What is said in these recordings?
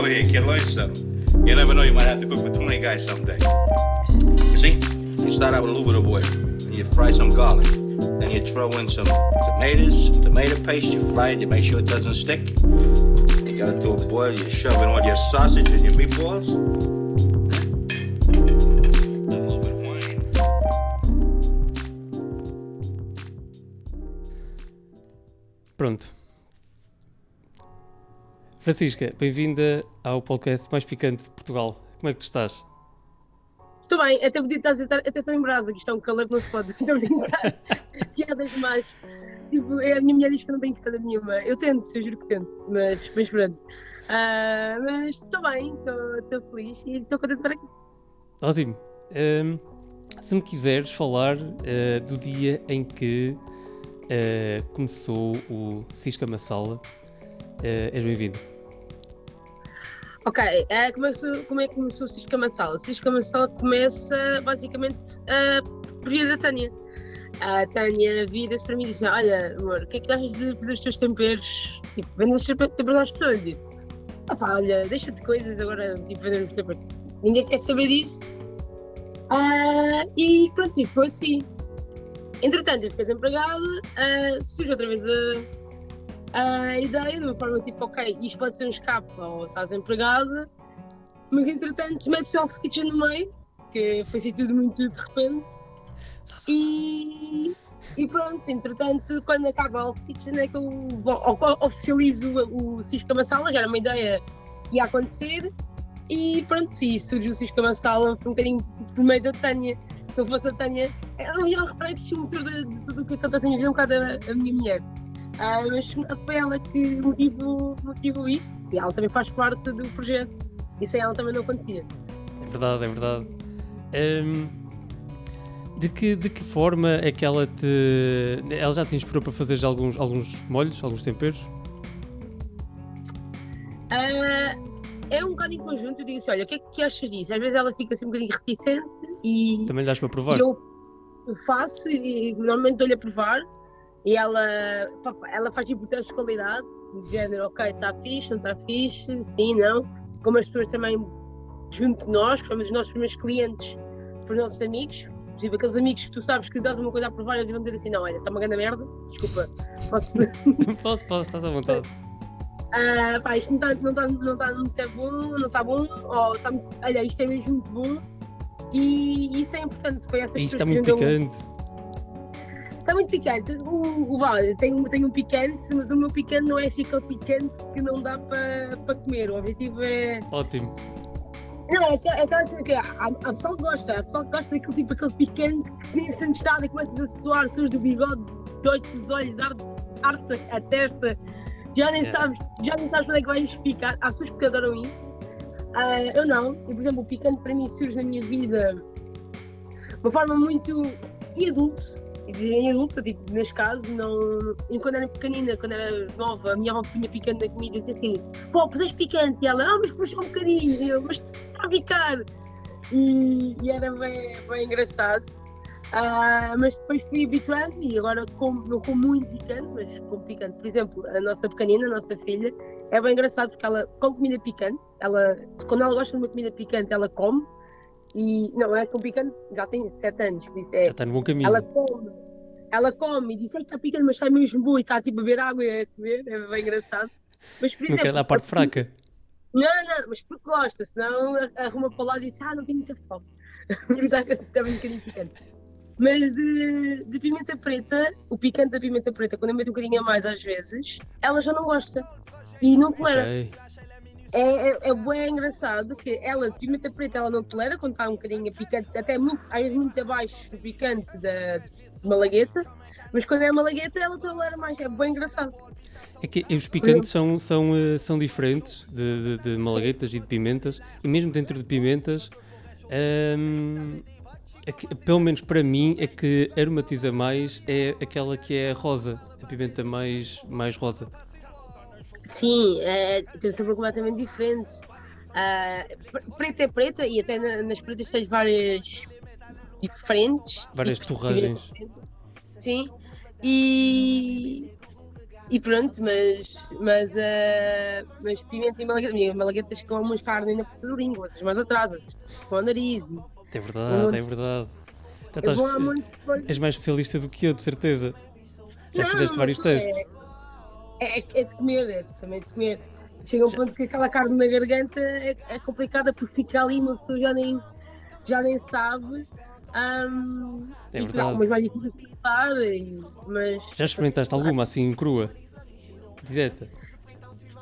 over here, kid. Learn something. You never know, you might have to cook for 20 guys someday. You see, you start out with a little bit of oil, and you fry some garlic. Then you throw in some tomatoes, tomato paste, you fry it, you make sure it doesn't stick. You got it to a boil, you shove in all your sausage and your meatballs. Francisca, bem-vinda ao podcast mais picante de Portugal. Como é que tu estás? Estou bem, até podia estar a até estou em brasa, que isto é um calor que não se pode. Estou a brincar. Piadas demais. Tipo, é, a minha mulher diz que não tem piada nenhuma. Eu tento, eu juro que tento, mas, mas pronto. Ah, mas estou bem, estou feliz e estou contente para aqui. Ótimo. Hum, se me quiseres falar eh, do dia em que eh, começou o Cisca Massala, és bem-vindo. Ok, eh, como, é que, como é que começou o Cisco Massala? O Cisco Massala começa basicamente a por via da Tânia. A Tânia vira-se para mim e diz: Olha, amor, o que é que achas de fazer os teus temperos? Tipo, vender os temperos às pessoas? Eu disse: Opá, olha, deixa de coisas agora, tipo, vender os temperos. Ninguém quer saber disso. Ah, e pronto, e foi assim. Entretanto, eu fiquei desempregada, uh, surge outra vez a, a ideia, de uma forma tipo, ok, isto pode ser um escape ou estás empregada, mas entretanto mete-se o Hell's Kitchen no meio, que foi assim tudo muito de repente, e, e pronto, entretanto, quando acaba o Hell's Kitchen é que eu o- oficializo o, Cisco Massala, já era uma ideia que ia acontecer, e pronto, e surgiu o Cisco Massala um bocadinho por meio da Tânia. Se eu fosse a Tânia, eu já reparei que o motor de, de tudo o que acontece na minha vida é um bocado a, a minha mulher. Ah, mas foi ela que motivou, motivou isso e ela também faz parte do projeto e sem ela também não acontecia. É verdade, é verdade. Hum, de, que, de que forma é que ela te. Ela já te inspirou para fazer alguns, alguns molhos, alguns temperos? Ah, é um bocado em conjunto, eu digo assim, olha, o que é que achas disso? Às vezes ela fica assim um bocadinho reticente e, Também lhe dás para provar? eu faço e, e normalmente dou-lhe a provar e ela, ela faz tipo de qualidade, de género, ok, está fixe, não está fixe, sim, não. Como as pessoas também junto de nós, que somos os nossos primeiros clientes, para os nossos amigos, exemplo, aqueles amigos que tu sabes que dás uma coisa a provar e eles vão dizer assim, não, olha, está uma grande merda, desculpa, posso, posso, posso, estás à vontade. ah, pá, isto não está não tá, não tá muito bom, não está bom, ou tá, olha, isto é mesmo muito bom. E isso é importante, foi essa Isto está muito picante. Está muito picante. O, o vale tem, um- tem um picante, mas o meu picante não é assim aquele picante que não dá para para comer. O objetivo é. Ótimo. Não, é aquela, é aquela cena que há pessoal que gosta, há pessoal que gosta daquele tipo, aquele picante que nem sentes nada e começas a suar, suas do bigode, doito dos olhos, arde, arde a testa, já nem, É. sabes, já nem sabes onde é que vais ficar. Há pessoas que adoram isso. Ah, eu não. E, por exemplo, o picante para mim surge na minha vida de uma forma muito. e adulto. Em adulto, tipo, neste caso, não. Quando era pequenina, quando era nova, a minha avó punha picante na comida e dizia assim: pô, puseste picante. E ela, ah, mas puxa um bocadinho. E eu, mas está a picar. E, e era bem, bem engraçado. Ah, mas depois fui habituando e agora como, não como muito picante, mas como picante. Por exemplo, a nossa pequenina, a nossa filha, é bem engraçado porque ela come comida picante. Ela, quando ela gosta de uma comida picante, ela come. E não é com picante, já tem 7 anos, por isso é. Já está no bom caminho. Ela come, ela come e diz que está picante, mas está mesmo boa e está tipo a beber água e a comer, é bem engraçado. Mas por Não exemplo, quer dar a parte fraca. não, não, mas porque gosta, senão arruma para lá e diz, ah, não tenho muita fome. Está está bem um bocadinho picante. Mas de, de pimenta preta, o picante da pimenta preta, quando eu meto um bocadinho a mais às vezes, ela já não gosta. E não tolera. Ok. É, é, é bem engraçado que ela, de pimenta preta, ela não tolera quando está um bocadinho picante, até muito, às vezes muito abaixo do picante da malagueta, mas quando é malagueta ela tolera mais, é bem engraçado. É que os picantes são, são, eh, são diferentes de, de, de malaguetas e de pimentas, e mesmo dentro de pimentas, hum, é que, pelo menos para mim, é que aromatiza mais é aquela que é rosa, a pimenta mais, mais rosa. Sim, é, tem sabor completamente diferente. Pre- preta é preta e até na- nas pretas tens várias diferentes. Várias torragens. Sim, e, e pronto, mas, mas, uh, mas pimenta e malagueta, malaguetas com umas carnes na ponta da língua, outras mais atrás, outras com o nariz. É verdade, é verdade. Já estás, és mais especialista do que eu, de certeza. Já não, fizeste vários testes. É, é, é, de comer, é também de comer. Chega um ponto que aquela carne na garganta é, é complicada porque fica ali, uma pessoa já nem, já nem sabe. Um, é verdade. mas mais difícil de cortar, mas... Já experimentaste alguma assim crua? Direta?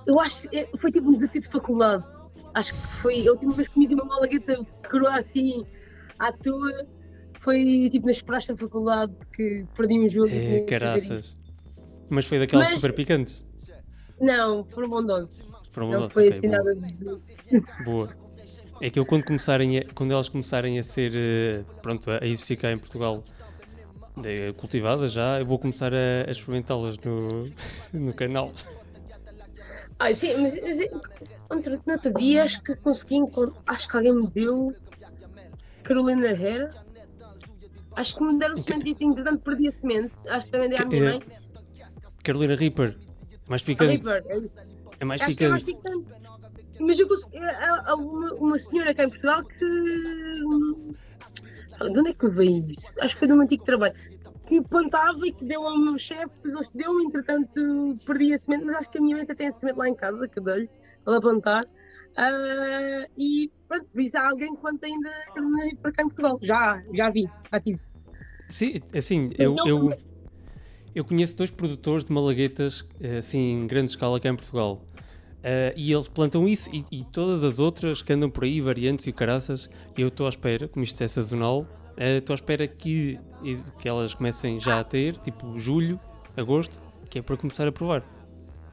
Eu acho que foi tipo um desafio de faculdade. Acho que foi a última vez que comi uma malagueta crua assim à toa. Foi tipo nas praças da faculdade que perdi um jogo. É, caraças. Mas foi daquelas mas... super picantes? Não, foram bondosos. Foram bondosos. Não foi okay, assim boa. nada de. Boa. É que eu quando começarem a, quando elas começarem a ser eh, pronto, a existir cá em Portugal cultivadas já, eu vou começar a, a experimentá-las no, no canal. Ah, sim, mas, mas outro, no outro dia acho que consegui acho que alguém me deu Carolina Herrera. Acho que me deram semente entretanto perdi a semente. Acho que também dei à minha é, mãe. Carolina Reaper, mais picante. Reaper, é, é mais acho picante. É mais picante. Mas eu consegui. Há, uma, uma senhora cá em Portugal que. De onde é que veio isso? Acho que foi de um antigo trabalho. Que plantava e que deu ao meu chefe, depois eles deu entretanto perdi a semente, mas acho que a minha mãe até tem a semente lá em casa, que dei-lhe, para plantar. Uh, e pronto, por isso há alguém que planta ainda para cá em Portugal. Já, já vi, ativo. Sim, assim, eu, eu, eu conheço dois produtores de malaguetas assim, em grande escala cá em Portugal. Uh, e eles plantam isso e, e, todas as outras que andam por aí, variantes e caraças, eu estou à espera, como isto é sazonal, estou uh, à espera que, que elas comecem já a ter, tipo julho, agosto, que é para começar a provar.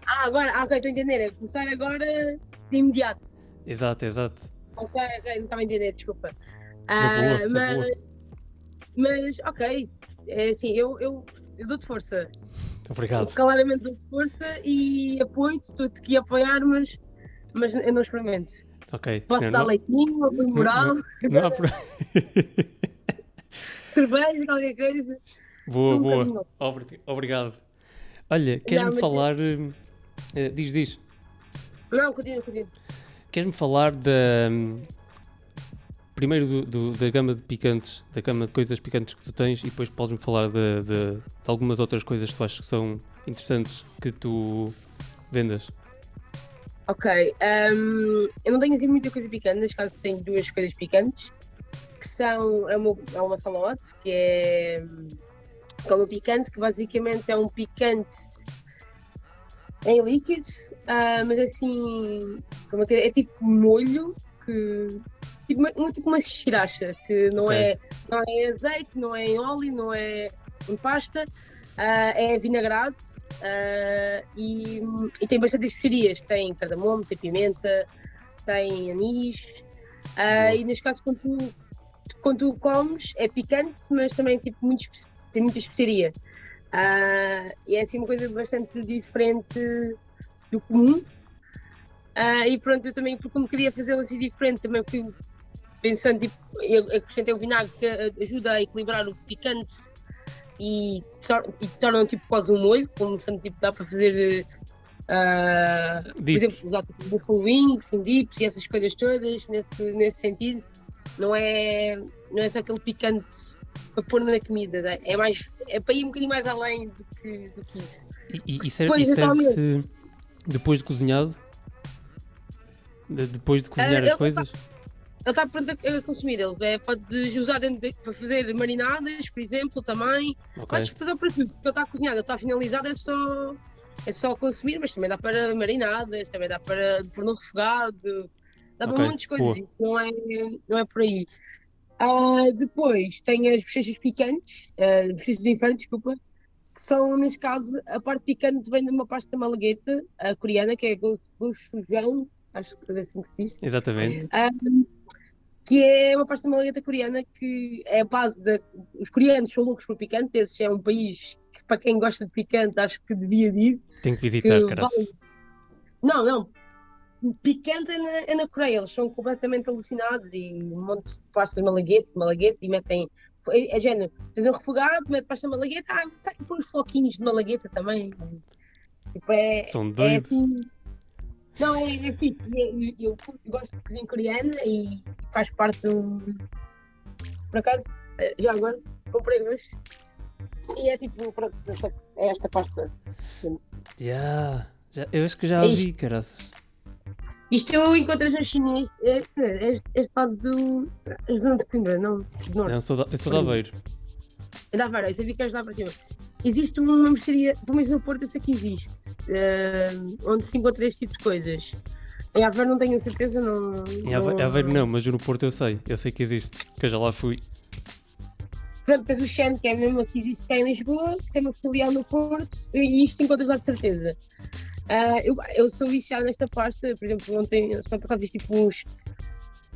Ah, agora, ah, ok, estou a entender, é começar agora de imediato. Exato, exato. Ok, ok, não estava a entender, desculpa. Uh, boa, mas, mas, ok, é assim, eu, eu, eu dou-te força. Obrigado. Claramente dou-te força e apoio-te, estou-te aqui a apoiar, mas, mas eu não experimento. Ok. Posso dar não... leitinho, apoio moral? Não, não, não. Cerveja, qualquer coisa. Boa, um boa. Obrigado. Olha, queres-me falar. Uh, diz, diz. Não, continua, continua. Queres-me falar da. Primeiro do, do, da gama de picantes, da gama de coisas picantes que tu tens, e depois podes-me falar de, de, de, algumas outras coisas que tu achas que são interessantes que tu vendas. Ok, um, eu não tenho assim muita coisa picante, neste caso tenho duas coisas picantes, que são é uma, é uma salade, que é como é picante, que basicamente é um picante em líquido, uh, mas assim, como é, que é, é tipo molho que tipo, uma, tipo uma sriracha, que não, okay. é, não é azeite, não é em óleo, não é em pasta, uh, é vinagrado uh, e, e, tem bastante especiarias. Tem cardamomo, tem pimenta, tem anis. Uh, e neste caso, quando tu, quando tu comes, é picante, mas também tipo, muito, tem muita especiaria. e é assim uma coisa bastante diferente do comum. Uh, e pronto, eu também, porque como queria fazê-lo assim diferente, também fui pensando, tipo, eu acrescentei o vinagre que ajuda a equilibrar o picante e, e torna tipo quase um molho, como sendo tipo, dá para fazer, uh, por exemplo, usar tipo, buffalo wings, dips e essas coisas todas, nesse, nesse sentido. Não é, não é só aquele picante para pôr na comida, né? é, mais, é para ir um bocadinho mais além do que, do que isso. E, e, e serve-se depois de cozinhado? De, depois de cozinhar uh, as coisas? Ele está pronto a, consumir. Ele é, pode usar de, para fazer marinadas, por exemplo, também. Okay. Podes fazer para tudo, porque ele está cozinhado, ele está finalizado, é só, é só consumir, mas também dá para marinadas, também dá para pôr no refogado, dá okay. para muitas coisas, isso não é, não é por aí. Uh, depois tem as bochechas picantes, uh, bochechas de inferno, desculpa, que são, neste caso, a parte picante vem de uma pasta malagueta, a coreana, que é gochujang, acho que é assim que se diz. Exatamente. Uh, que é uma pasta malagueta coreana que é a base da. Os coreanos são loucos por picante, esse é um país que, para quem gosta de picante, acho que devia ir. Tem que visitar, que vale... Não, não. Picante é na, é na, Coreia, eles são completamente alucinados e um monte de pasta de malaguete, malaguete e metem. É, é género, tens um refogado, mete pasta de malagueta, ah, sai por uns floquinhos de malagueta também. Tipo, é, São é doidos. assim. Não, é, é fixe. E- e- Eu, gosto de cozinha coreana e faz parte do. Por acaso, eh, já agora, comprei hoje. E é tipo, pronto, esta- é esta pasta. Yeah. Já, eu acho que já É a vi, isto. caraças. Isto eu encontrei na chinês, este, este, este lado do. As zonas de Coimbra, não, do norte. Não, sou da, eu sou de Aveiro. É da Aveiro, eu sabia que és lá para cima. Existe uma mercearia, pelo menos no Porto eu sei que existe, eh, onde se encontra este tipo de coisas. Em Aveiro não tenho certeza, não. Em Ave- Aveiro não, mas no Porto eu sei. Eu sei que existe, que eu já lá fui. Pronto, tens o Xen, que é mesmo que existe cá em Lisboa, que tem uma filial no Porto, e isto encontras lá de certeza. Ah, eu, eu sou viciado nesta pasta, por exemplo, ontem, semana passada, fiz tipo uns.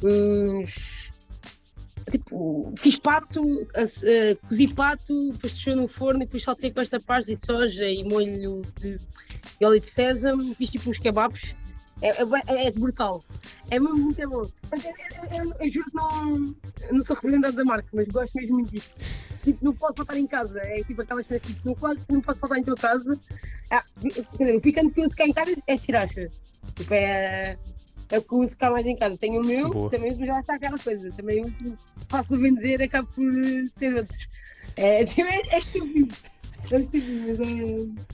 uns tipo, fiz pato, ah, cozi pato, depois deixou no forno e depois saltei com esta pasta de soja e molho de, de óleo de sésamo, fiz tipo uns kebabs. É, é, é- é brutal. É mesmo muito bom. Eu, eu- eu- eu juro que não, não sou representante da marca, mas gosto mesmo muito disto. Tipo, não posso faltar em casa. É tipo aquelas coisas tipo, não pode, não pode faltar em tua casa. Ah, dizer, o picante que eu uso cá em casa é sriracha. Tipo, é, é o que eu uso cá mais em casa. Tenho o meu, Boa. também uso, mas já está aquela coisa. Também uso, faço vender, acabo por ter outros. É, é, é estúpido. É estúpido, mas é.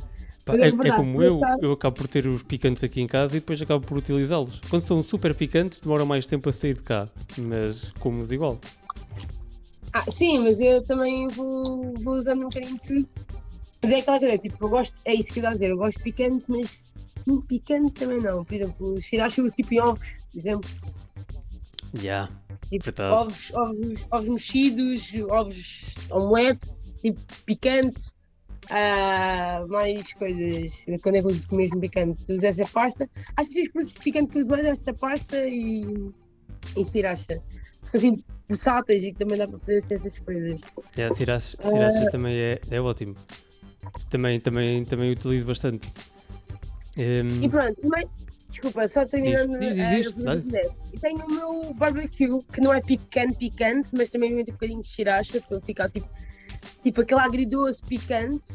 Pá, é, é é verdade, como eu eu acabo por ter os picantes aqui em casa e depois acabo por utilizá-los. Quando são super picantes, demoram mais tempo a sair de cá, mas como igual. Ah, sim, mas eu também vou, vou usando um bocadinho de tudo. Mas é aquela coisa, tipo, eu gosto, é isso que eu estou a dizer, eu gosto de picante, mas muito picante também não. Por exemplo, eu uso tipo em ovos, por exemplo. Já, Tipo, Verdade. ovos, ovos, ovos mexidos, ovos omelete, tipo picante. Ah, mais coisas. Quando é que uso mesmo picante? Uso essa pasta. Acho que os produtos picantes que uso mais é esta pasta e, e sriracha. São assim versáteis e que também dá para fazer assim, essas coisas. já sriracha, sriracha também é, é ótimo. Também, também, também utilizo bastante. Hum, E pronto, mas, desculpa, só terminando. Diz, diz, eh, diz, a. E tenho o meu barbecue, que não é picante, picante, mas também mete um bocadinho de sriracha, para ele ficar tipo, tipo aquele agridoce picante.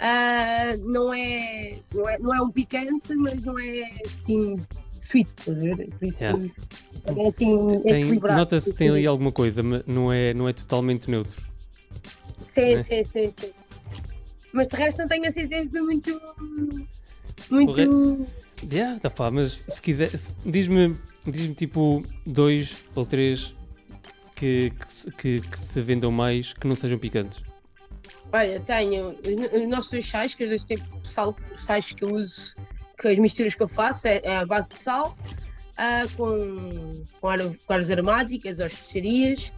Ah, não, é, não, é, não é um picante, mas não é assim sweet, estás a ver? Por isso Yeah. é assim, é tem- equilibrado. Nota-se que tem ali alguma coisa, mas não é, não é totalmente neutro. Sim, né? sim, sim, sim. Mas de resto não tenho a certeza muito. Muito. Correto. Yeah, tá pá, mas se quiser, se- diz-me diz tipo dois ou três que, que, se- que, que se vendam mais que não sejam picantes. Olha, tenho os nossos dois sais, que os dois têm sal, sais que eu uso, que as misturas que eu faço é, é a base de sal, ah, com, com, ar- com ervas aromáticas ou especiarias.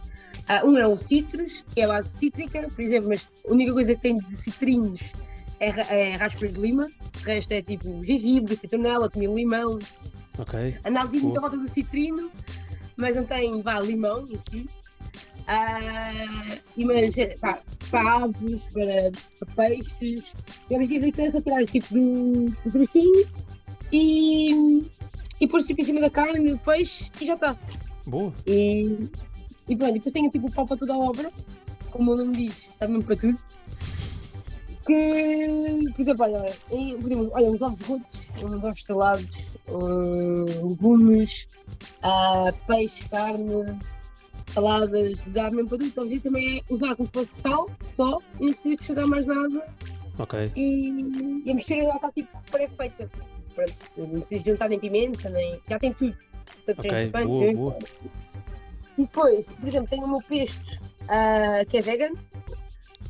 Ah, um é o citrus, que é a base cítrica, por exemplo, mas a única coisa que tem de citrinos é, é raspas de lima, o resto é tipo gengibre, citronela, tomilho, limão. Ok? Anda ali muita volta do citrino, mas não tem vá, limão em si. Ah, e mas é, pá, para aves, para, para peixes. E a minha é só tirar tipo do, do e, e pôr tipo em cima da carne, do peixe e já está. Boa. E, e pronto, depois tenho tipo o pau para toda a obra, como o nome diz, está mesmo para tudo. Que, por exemplo, olha, em- por exemplo, olha uns ovos rotos, uns ovos estrelados, um, legumes, ah, peixe, carne, saladas, dá mesmo para tudo. Então, isso também é usar como se fosse sal só, e não precisa acrescentar mais nada Ok. e, e a mistura já está tipo pré-feita. Não precisa juntar nem pimenta, nem. Já tem tudo. Portanto, Ok, pimenta, boa, boa. e depois, por exemplo, tenho o meu pesto ah, que é vegan,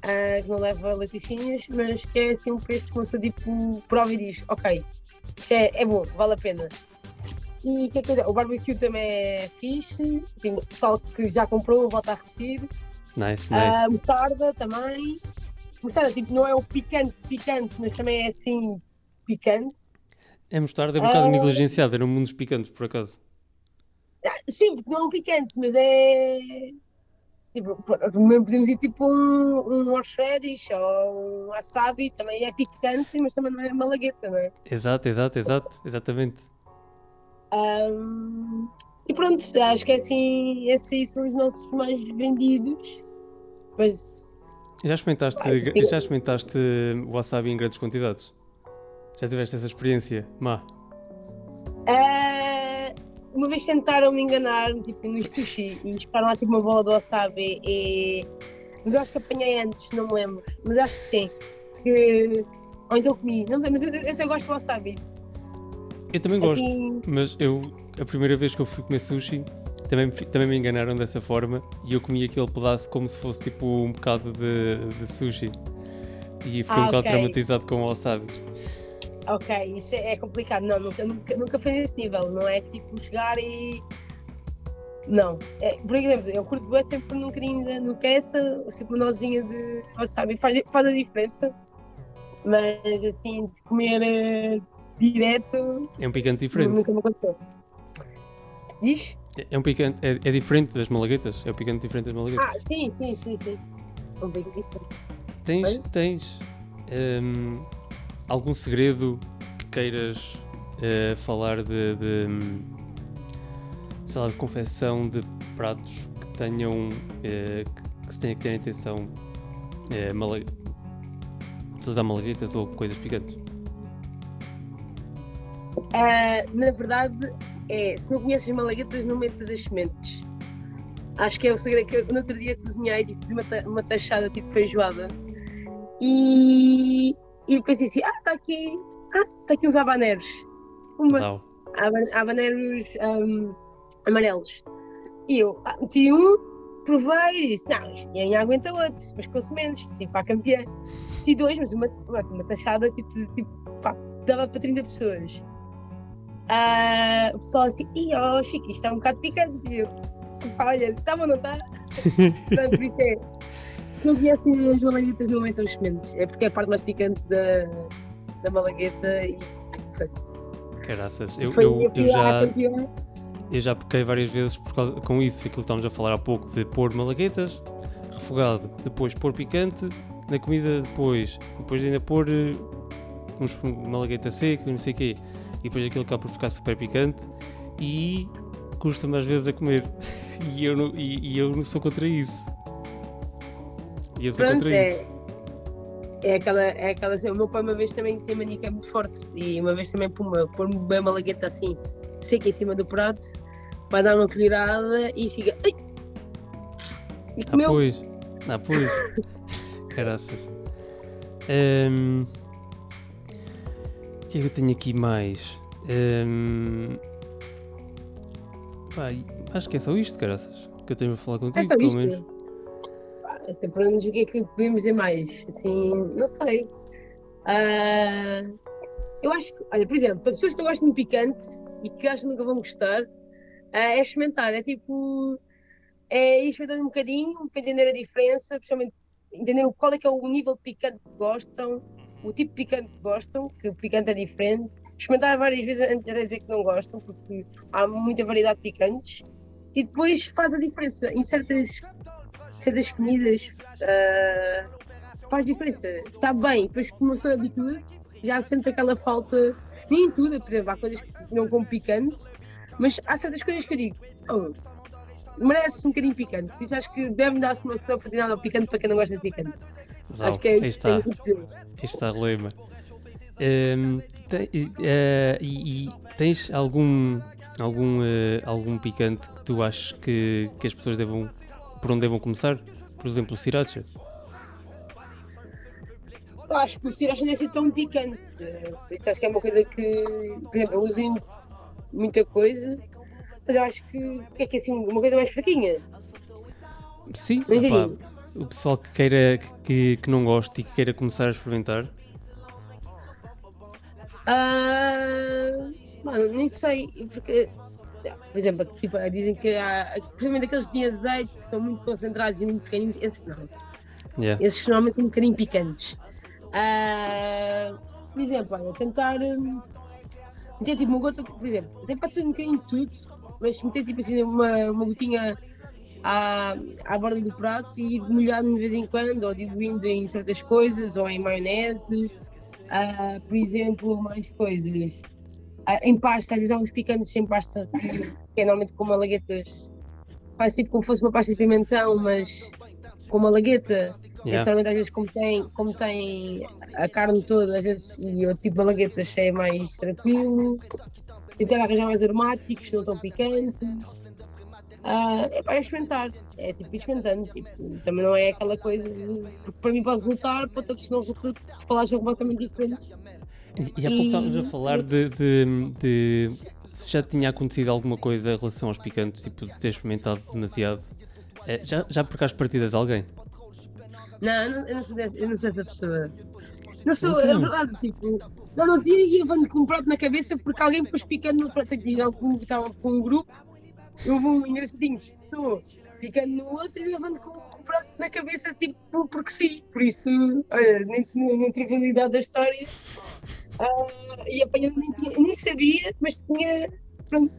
ah, que não leva laticínios, mas que é assim um pesto que você tipo prova e diz, ok, isto é, é bom, vale a pena. E o que é que eu? O barbecue também é fixe, tem pessoal que já comprou, volta a repetir. Nice, nice. Ah, mostarda também. Mostarda, tipo, não é o picante, picante, mas também é assim picante. É mostarda é um bocado ah. negligenciada no mundo dos picantes, por acaso. Sim, porque não é um picante, mas é. Tipo, podemos ir tipo um, um horseradish ou um wasabi, também é picante, mas também não é malagueta, não é? Exato, exato, exato. Exatamente. Ahm, e pronto, acho que é assim, esses aí são os nossos mais vendidos. Mas Já experimentaste, Vai, já experimentaste wasabi em grandes quantidades? Já tiveste essa experiência má? Uh, uma vez tentaram me enganar tipo, no sushi e esperaram lá tipo, uma bola de wasabi e... Mas eu acho que apanhei antes, não me lembro. Mas acho que sim. Que... Ou então comi. Não sei, mas eu, eu até gosto de wasabi. Eu também gosto, assim... mas eu, a primeira vez que eu fui comer sushi, também, também me enganaram dessa forma e eu comi aquele pedaço como se fosse tipo um bocado de, de sushi. E fiquei ah, um bocado okay. traumatizado com o wasabi. Ok, isso é, é complicado. Não, nunca, nunca, nunca foi nesse nível. Não é tipo chegar e. Não. É, por exemplo, eu curto bem sempre num bocadinho no peça, sempre uma nozinha de wasabi faz, faz a diferença. Mas assim, de comer uh, direto. É um picante diferente. Nunca me aconteceu. Diz? É um picante, é, é, diferente das malaguetas? É um picante diferente das malaguetas? Ah, sim, sim, sim, sim. É um picante diferente. Tens, tens um, algum segredo que queiras uh, falar de, de, sei lá, de confecção de pratos que tenham, uh, que se tenha que ter a intenção uh, malag... utilizar malaguetas ou coisas picantes? Uh, na verdade, é se não conheces malaguetas, não metas as sementes. Acho que é o segredo que eu no outro dia cozinhei, tipo, uma, uma tachada tipo feijoada. E, e pensei assim, ah, está aqui, ah, está aqui os habaneros. Uma, habaneros um, amarelos. E eu ah, meti um, provei e disse, não, isto nem aguenta outro, mas com sementes, tipo, para a campeã. Meti dois, mas uma, uma, tachada tipo, tipo pá, dava para 30 pessoas. Uh, o pessoal assim, ih, oh, Chico, isto é um bocado picante. E eu, olha, está ou não está? Portanto, isso é. Se não conhecem as malaguetas, não metam os sementes. É porque é a parte mais picante da, da malagueta e. Caraças, eu, eu, eu, já. Eu já pequei várias vezes por causa, com isso, aquilo que estávamos a falar há pouco, de pôr malaguetas, refogado, depois pôr picante, na comida depois, depois ainda pôr eh, uns malagueta seca, não sei o quê e depois aquilo acaba por ficar super picante e custa-me às vezes a comer. E eu não, e, e eu não sou contra isso. Sou Pronto, contra é, isso. É aquela, é aquela assim, o meu pai uma vez também tem mania que é muito forte e uma vez também pôr-me bem uma lagueta assim, seca em cima do prato, vai dar uma colherada e fica. Ai! E comeu. Ah, pois. Ah, pois. Caraças. Um, que é que eu tenho aqui mais? Um... Pá, acho que é só isto, graças. Que eu tenho a falar contigo, é só pelo menos. É sempre o que é que podemos dizer mais. Assim, não sei. Uh... Eu acho que, olha, por exemplo, para pessoas que não gostam de picante e que acham que nunca vão gostar, uh, é experimentar. É tipo. É ir experimentando um bocadinho para entender a diferença, principalmente entender qual é que é o nível de picante que gostam o tipo de picante que gostam, que o picante é diferente. Experimentar várias vezes antes de dizer que não gostam, porque há muita variedade de picantes. E depois faz a diferença. Em certas, certas comidas uh, faz diferença. Sabe bem, depois que uma pessoa habitua já sente aquela falta. Nem em tudo, por exemplo, há coisas que não como picante, mas há certas coisas que eu digo, oh, merece um bocadinho picante. Por isso acho que deve dar-se uma oportunidade ao picante para quem não gosta de picante. Zal, Acho que é isso. Aí está, a lema. Um, tem, uh, e, e, tens algum algum uh, algum picante que tu achas que, que as pessoas devam por onde devam começar? Por exemplo, o sriracha. Eu acho que o sriracha não é assim tão picante. Isso acho que é uma coisa que, por exemplo, uso muita coisa, mas eu acho que, é que é assim, uma coisa mais fraquinha. Sim, opa, o pessoal que queira que, que não goste e que queira começar a experimentar? Uh, mano, nem sei, porque por exemplo, tipo, dizem que há, principalmente aqueles de azeite são muito concentrados e muito pequeninos, esses não. Yeah. Esses normalmente são um bocadinho picantes. Uh, por exemplo, olha, tentar um, meter tipo uma gota, por exemplo, até pode ser um bocadinho de tudo, mas meter tipo assim uma, uma gotinha à, à borda do prato e ir molhando de vez em quando, ou diluindo em certas coisas, ou em maionese, uh, por exemplo, mais coisas. Uh, em pasta, às vezes há uns picantes sem pasta, que, é normalmente com malaguetas, faz tipo como se fosse uma pasta de pimentão, mas com uma lagueta, Yeah. Às vezes como tem, como tem a carne toda, às vezes, e eu tipo malaguetas é mais tranquilo, tentar arranjar mais aromáticos, não tão picantes. Uh, é para experimentar, é tipo experimentando, tipo, também não é aquela coisa de, porque para mim pode resultar, para outra pessoa não resulta, palavras são completamente diferentes. E, há pouco estávamos a falar de, de, de, se já tinha acontecido alguma coisa em relação aos picantes, tipo de ter experimentado demasiado. É, já, já percaste partidas de alguém? Não, eu não, eu não, sou, dessa, eu não sou essa pessoa. Não sou, então. é verdade, tipo, não, não tinha e levando com um prato na cabeça porque alguém pôs picando no prato aqui, estava com um grupo, eu vou engraçadinho, estou ficando no outro e levando com um prato na cabeça, tipo, porque sim. Por isso, olha, nem, na trivialidade da história, uh, e apanhando, nem, sabia, mas tinha, pronto,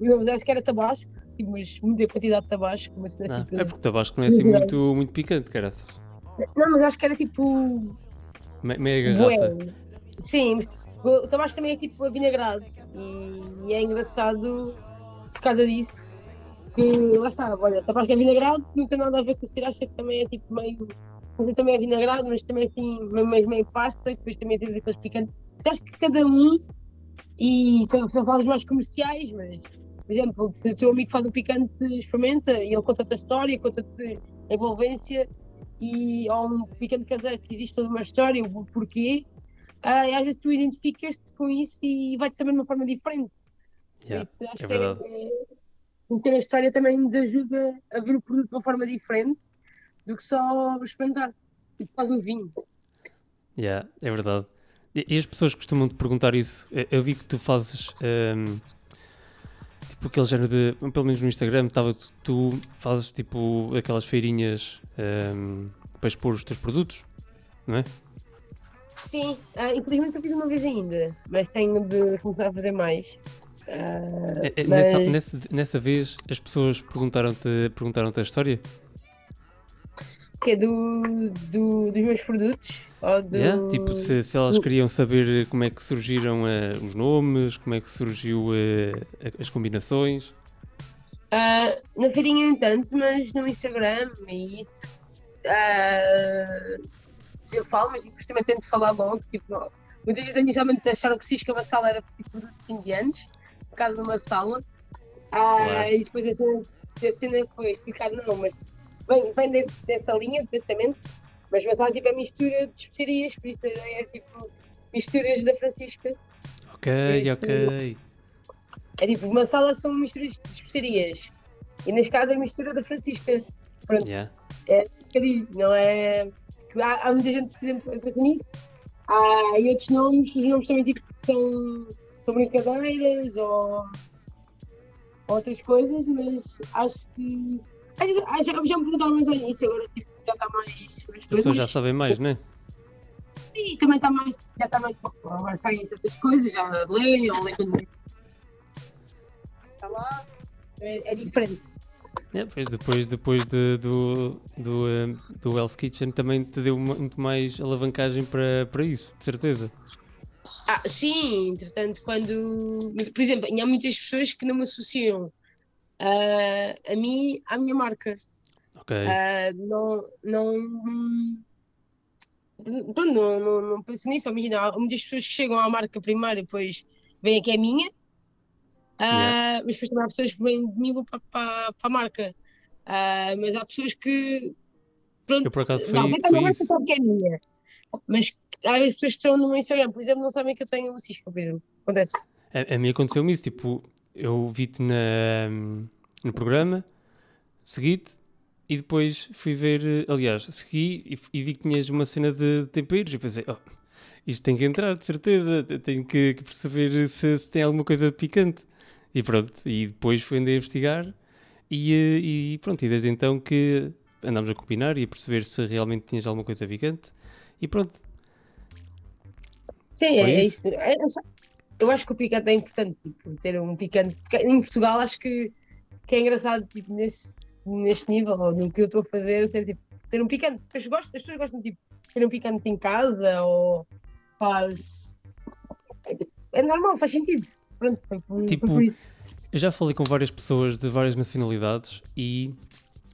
eu acho que era tabasco, mas muita quantidade de tabasco. Mas, não, tipo, é porque tabasco não é assim muito, muito picante, caraças. Não, mas acho que era tipo. Me, meia garrafa. Sim, o tabasco também é tipo avinagrado e, e é engraçado por causa disso. Que lá está, olha, tabasco é vinagrado, não tem nada a ver com o sriracha, que também é tipo meio. Sei, também é vinagrado, mas também assim, meio, meio pasta, depois também tem aqueles picantes. Acho que cada um, e são, são falas mais comerciais, mas por exemplo, se o teu amigo faz um picante, experimenta e ele conta-te a história, conta-te a envolvência e ou um picante caseiro que existe toda uma história, o porquê, uh, e às vezes tu identificas-te com isso e vai-te saber de uma forma diferente. Yeah, isso, acho é que verdade. É, conhecer a história também nos ajuda a ver o produto de uma forma diferente do que só experimentar. E faz o vinho. Yeah, é verdade. E, as pessoas costumam te perguntar isso. Eu vi que tu fazes um, tipo aquele género de. Pelo menos no Instagram, tava, tu fazes tipo aquelas feirinhas um, para expor os teus produtos, não é? Sim, uh, infelizmente só fiz uma vez ainda, mas tenho de começar a fazer mais. Uh, é, é, mas... nessa, nessa, nessa, vez as pessoas perguntaram-te perguntaram a história? Que é do, do, dos meus produtos? Ou do... Yeah, tipo, se, se, elas queriam saber como é que surgiram uh, os nomes, como é que surgiu uh, as combinações. Uh, na feirinha, tanto, mas no Instagram e isso. eu falo, mas depois também tento falar logo. Tipo, muitas vezes inicialmente acharam que Cisca Vassal era tipo produtos indianos, por causa de uma sala. Claro. E depois a cena, a cena foi explicar, não, mas vem, vem desse, dessa linha de pensamento mas Vassal tipo, é mistura de especiarias, por isso é tipo misturas da Francisca. Ok, isso, ok. É tipo, uma sala são misturas de especiarias. E neste caso é mistura da Francisca. Pronto. Yeah. É bocadinho, não é. Há, há muita gente, por exemplo, que pensa nisso. Há e outros nomes, os nomes também tipo são, são brincadeiras ou outras coisas, mas acho que. Já, já, já me perguntaram mais ao início, agora tipo, já está mais. As pessoas já sabem mais, não é? Sim, também está mais. Já está mais. Agora saem certas coisas, já leem ou leem Está lá. É, é diferente. É, pois depois, depois de, do, do, um, do Hell's Kitchen também te deu muito mais alavancagem para, para isso, de certeza. Ah, sim, entretanto, quando. Mas, por exemplo, há muitas pessoas que não me associam uh, a mim, à minha marca. Ok. Uh, não, não, não, não, não, penso nisso. Imagina, há muitas pessoas que chegam à marca primeiro e depois veem que é minha. Uh, yeah. Mas depois também há pessoas que vêm de mim para, para, para a marca. Uh, mas há pessoas que. Pronto, eu por acaso fui, não, fui... marca sabe que é minha. Mas há pessoas que estão no Instagram, por exemplo, não sabem que eu tenho o Cisco, por exemplo. Acontece. A, a mim aconteceu-me isso. Tipo, eu vi-te no programa, segui-te e depois fui ver, aliás, segui e, e vi que tinhas uma cena de temperos e pensei, oh, isto tem que entrar, de certeza, tenho que, que perceber se, se, tem alguma coisa picante. E pronto, e depois fui andar a investigar e, eh, e pronto, e desde então que andámos a combinar e a perceber se realmente tinhas alguma coisa picante e pronto. Sim, é isso. É, eu acho que o picante é importante, tipo, ter um picante. Em Portugal acho que, que é engraçado, tipo, nesse neste nível, ou no que eu estou a fazer, ter, tipo, ter um picante. As pessoas, gostam, as pessoas gostam de tipo, ter um picante em casa, ou faz. É, tipo, é normal, faz sentido. Pronto, foi por, tipo, foi por isso. Eu já falei com várias pessoas de várias nacionalidades e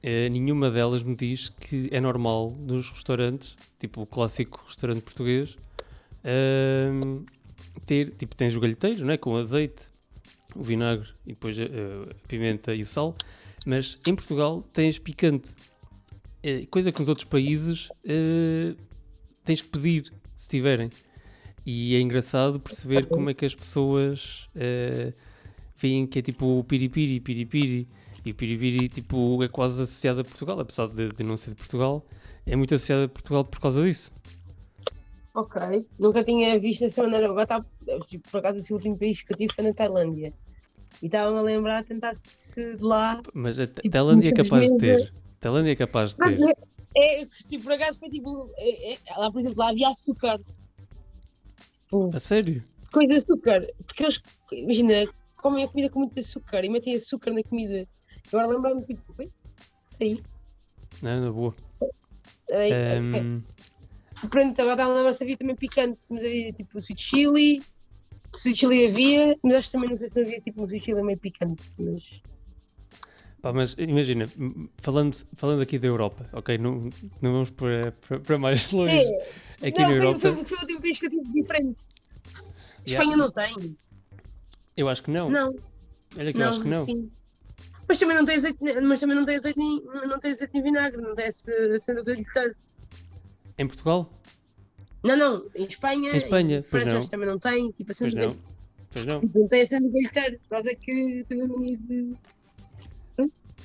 eh, nenhuma delas me diz que é normal nos restaurantes, tipo o clássico restaurante português, ehm, ter, tipo, tens o galheteiro, né, com azeite, o vinagre e depois a, a pimenta e o sal, mas em Portugal tens picante, Eh, coisa que nos outros países eh, tens que pedir, se tiverem. E é engraçado perceber como é que as pessoas eh, veem que é tipo o piripiri, piripiri. E o piripiri tipo, é quase associado a Portugal, apesar de, de não ser de Portugal, é muito associado a Portugal por causa disso. Ok. Nunca tinha visto dessa maneira. Agora está, tipo, por acaso, assim, o último país que eu tive foi na Tailândia. E estava-me a lembrar de tentar se de lá. Mas a Tipo, Tailândia é capaz de ter. Tailândia é capaz de ter. é, é, tipo, por acaso foi tipo. é- é- lá, por exemplo, lá havia açúcar. Tipo, A sério? coisa de açúcar. Porque eles, imagina, comem a comida com muito açúcar e metem açúcar na comida. Agora lembro-me, tipo, "Oi, isso aí. Não, na boa. Ehm, ok. Pronto, agora estava a lembrar se havia também picante, mas havia tipo sweet chili. Sweet chili havia, mas acho que também não sei se havia tipo um sweet chili meio picante. Mas... pá, mas imagina, falando, falando aqui da Europa, ok? Não, não vamos para, para, para mais longe. É, Aqui não, na foi, Europa, foi, foi o último país que eu tive diferente. Yeah. Espanha não tem. eu acho que não. Não, Olha que eu acho que não. sim. Mas também não tem azeite, mas também não tem azeite nem, não tem azeite nem vinagre, não tem esse acendo de galheteiro. Em Portugal? Não, não, em Espanha, Em Espanha, pois França não. também não tem, tipo Pois acendo de não. Pois não. Não tem acendo de galheteiro. Nós é que temos a mania de.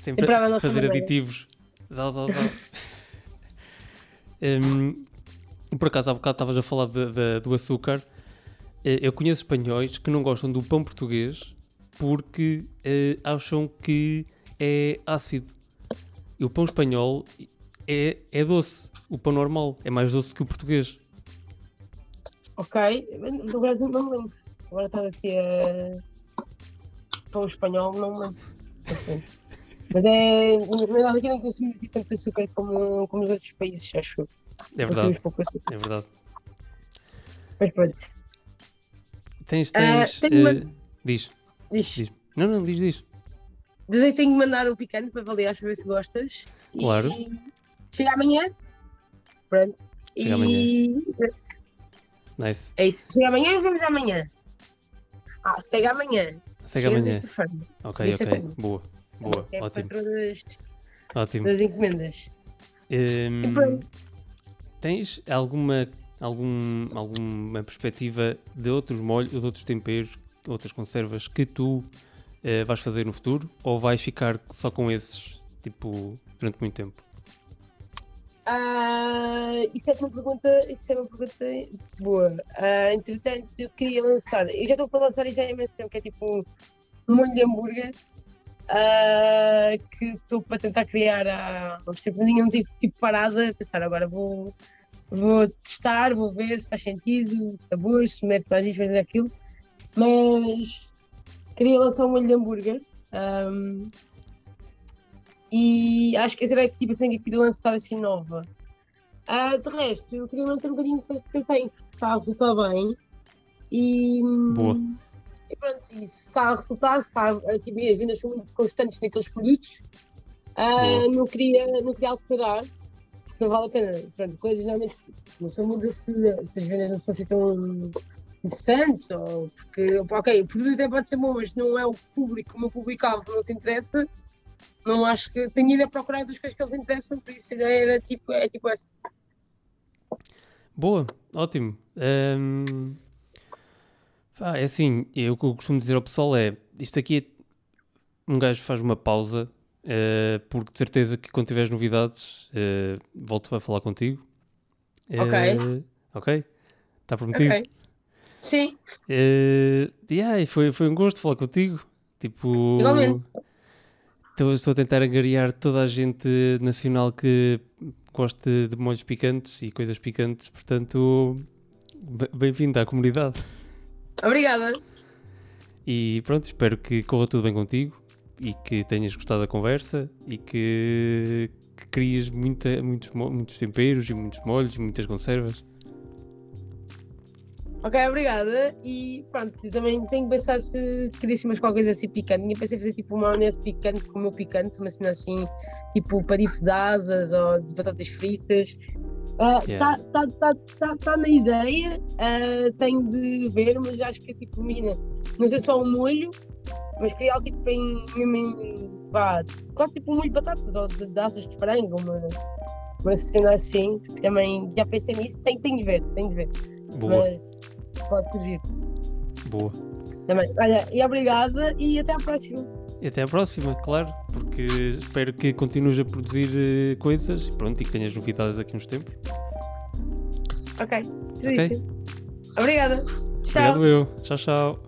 Tem para a fazer maneira. aditivos. Dá, dá, dá. Hum, por acaso, há bocado estavas a falar de- de- do açúcar. Eh, Eu conheço espanhóis que não gostam do pão português porque eh, acham que é ácido. E o pão espanhol é, é doce. O pão normal é mais doce que o português. Ok, do Brasil não me lembro. Agora estava assim a. Pão espanhol, não me lembro. Mas é. Mas aqui não consumimos assim tanto açúcar como, como nos outros países, acho eu. É verdade, pouco açúcar. é verdade. Mas pronto. Tens, Ah, tens. tenho uma- eh, Diz, Diz. diz. Não, não, diz, diz. Tenho que mandar um picante para avaliar para ver se gostas. E Claro. Chega amanhã. Pronto. Chega e... Nice. É isso. Chega amanhã e vamos amanhã. Ah, chega amanhã. Segue amanhã. sexta-feira. Ok, ok. Boa, boa. É Ótimo, das, ótimo. das encomendas. Hum, E pronto. tens alguma, algum, alguma perspectiva de outros molhos, de outros temperos, outras conservas que tu eh, vais fazer no futuro? Ou vais ficar só com esses, tipo, durante muito tempo? Ah, isso é uma pergunta, isso é uma pergunta boa. Ah, entretanto, eu queria lançar, eu já estou para lançar isso há imenso tempo, que é tipo um molho de hambúrguer ah, que estou para tentar criar há uns tempos, não tive tipo parada, a pensar agora vou, vou testar, vou ver se faz sentido, sabores, se mete para isto, fazer aquilo, mas queria lançar um molho de hambúrguer. ahm, e acho que essa era tipo assim que queria lançar assim nova. Ah, de resto, eu queria manter um bocadinho o que eu tenho, porque está a resultar bem. E, Boa. e pronto, e se está a resultar, se está, ah, tipo, as vendas são muito constantes naqueles produtos, Boa. não, queria, não queria alterar, não vale a pena. Pronto, coisas realmente não são muitas se, se as vendas não são assim tão interessantes, ou porque, ok, o produto até pode ser bom, mas não é o público, o meu público-alvo não se interessa, não acho que tenho ido a procurar das coisas que eles interessam, por isso a ideia era tipo, é tipo essa. Boa, ótimo. Hum, pá, é assim, eu, o que eu costumo dizer ao pessoal é: isto aqui é, um gajo faz uma pausa, eh, porque de certeza que quando tiveres novidades, eh, volto a falar contigo. Ok. Eh, ok? Está prometido? Ok. Sim, Eh, yeah, foi, foi um gosto falar contigo. Tipo, igualmente. Estou, estou a tentar angariar toda a gente nacional que goste de molhos picantes e coisas picantes, portanto, be- bem-vindo à comunidade. Obrigada. E pronto, espero que corra tudo bem contigo e que tenhas gostado da conversa e que, que cries muita, muitos, muitos temperos e muitos molhos e muitas conservas. Ok, obrigada. E pronto, eu também tenho que pensar se queria ser mais qualquer coisa assim picante. Tinha pensei fazer tipo uma maionese picante com o meu picante, uma cena assim, tipo parife de asas ou de batatas fritas. Está Yeah. tá, tá, tá, tá na ideia, ah, tenho de ver, mas acho que é tipo, mina, não sei só o molho, mas queria algo tipo em, em vá, quase tipo um molho de batatas ou de, de asas de frango, uma, uma cena assim. Também já pensei nisso, tenho, tenho de ver, tenho de ver. Boa, Mas pode surgir boa. também. Olha, e obrigada e até à próxima. E até à próxima, claro, porque espero que continues a produzir eh, coisas e pronto, e que tenhas novidades daqui a uns tempos. Ok. Ok. Obrigada. Tchau. Obrigado eu. Tchau, tchau.